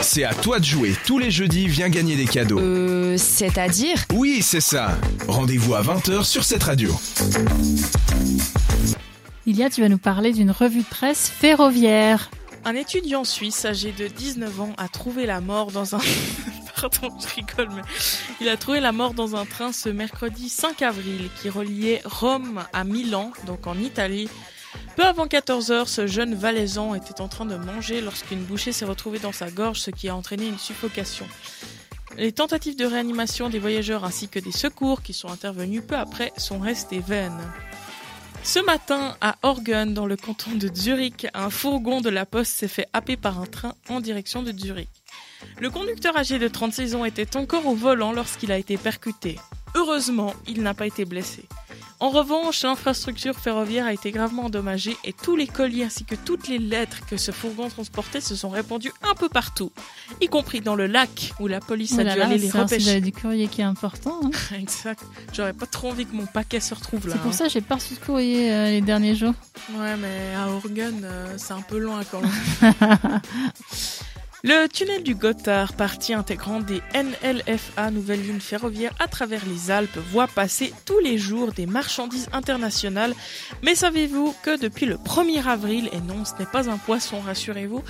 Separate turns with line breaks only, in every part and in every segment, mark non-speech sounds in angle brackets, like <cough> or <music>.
C'est à toi de jouer. Tous les jeudis, viens gagner des cadeaux.
Euh, c'est-à-dire
Oui, c'est ça. Rendez-vous à 20h sur cette radio.
Ilia, tu vas nous parler d'une revue de presse ferroviaire.
Un étudiant suisse âgé de 19 ans a trouvé la mort dans un... <laughs> Pardon, je rigole, mais il a trouvé la mort dans un train ce mercredi 5 avril qui reliait Rome à Milan, donc en Italie. Peu avant 14 heures, ce jeune valaisan était en train de manger lorsqu'une bouchée s'est retrouvée dans sa gorge, ce qui a entraîné une suffocation. Les tentatives de réanimation des voyageurs ainsi que des secours qui sont intervenus peu après sont restées vaines. Ce matin, à Orgen, dans le canton de Zurich, un fourgon de la poste s'est fait happer par un train en direction de Zurich. Le conducteur âgé de 36 ans était encore au volant lorsqu'il a été percuté. Heureusement, il n'a pas été blessé. En revanche, l'infrastructure ferroviaire a été gravement endommagée et tous les colis ainsi que toutes les lettres que ce fourgon transportait se sont répandues un peu partout, y compris dans le lac où la police
Oh
a
là
dû
là,
aller les
c'est
repêcher.
sujet du courrier qui est important. hein. <laughs>
exact. J'aurais pas trop envie que mon paquet se retrouve là.
C'est pour
hein.
ça que j'ai pas reçu de courrier euh, les derniers jours.
Ouais, mais à Orgen, euh, c'est un peu loin quand même. <laughs> Le tunnel du Gothard, partie intégrante des NLFA, nouvelle ligne ferroviaire à travers les Alpes, voit passer tous les jours des marchandises internationales. Mais savez-vous que depuis le 1er avril, et non, ce n'est pas un poisson, rassurez-vous,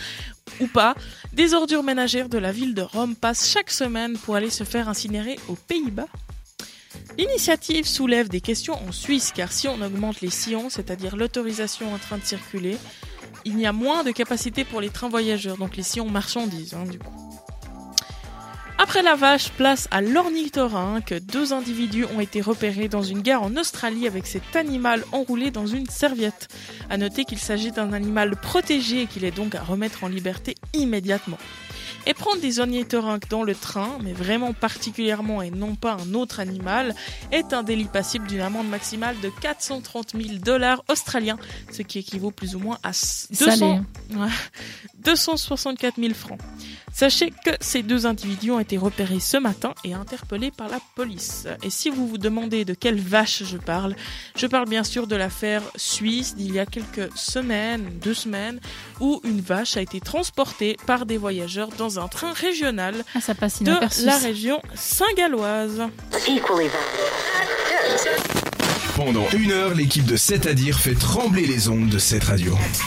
ou pas, des ordures ménagères de la ville de Rome passent chaque semaine pour aller se faire incinérer aux Pays-Bas? L'initiative soulève des questions en Suisse car si on augmente les sillons, c'est-à-dire l'autorisation en train de circuler, il y a moins de capacité pour les trains voyageurs, donc les sillons marchandises hein, du coup. Après la vache, place à l'ornithorynque. Deux individus ont été repérés dans une gare en Australie avec cet animal enroulé dans une serviette. À noter qu'il s'agit d'un animal protégé et qu'il est donc à remettre en liberté immédiatement. Et prendre des ornithorynques dans le train, mais vraiment particulièrement et non pas un autre animal, est un délit passible d'une amende maximale de 430 000 dollars australiens, ce qui équivaut plus ou moins à s-
Salé.
200, Ouais. 264 000 francs. Sachez que ces deux individus ont été repérés ce matin et interpellés par la police. Et si vous vous demandez de quelle vache je parle, je parle bien sûr de l'affaire suisse d'il y a quelques semaines, deux semaines, où une vache a été transportée par des voyageurs dans un train régional
Ah, ça passe
de la région saint-galloise.
Pendant une heure, l'équipe de 7 à dire fait trembler les ondes de cette radio.